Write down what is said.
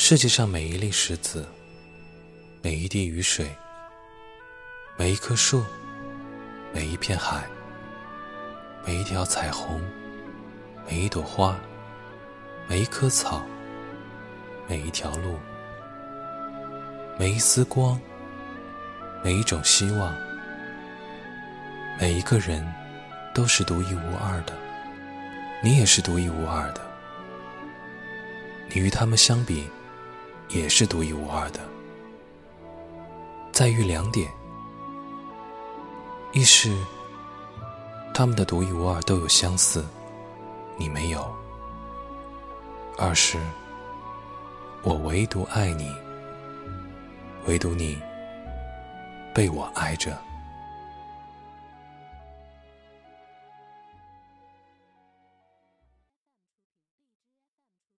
世界上每一粒石子，每一滴雨水，每一棵树，每一片海，每一条彩虹，每一朵花，每一棵草，每一条路，每一丝光，每一种希望，每一个人，都是独一无二的。你也是独一无二的。你与他们相比。也是独一无二的，在于两点：一是他们的独一无二都有相似，你没有；二是我唯独爱你，唯独你被我爱着。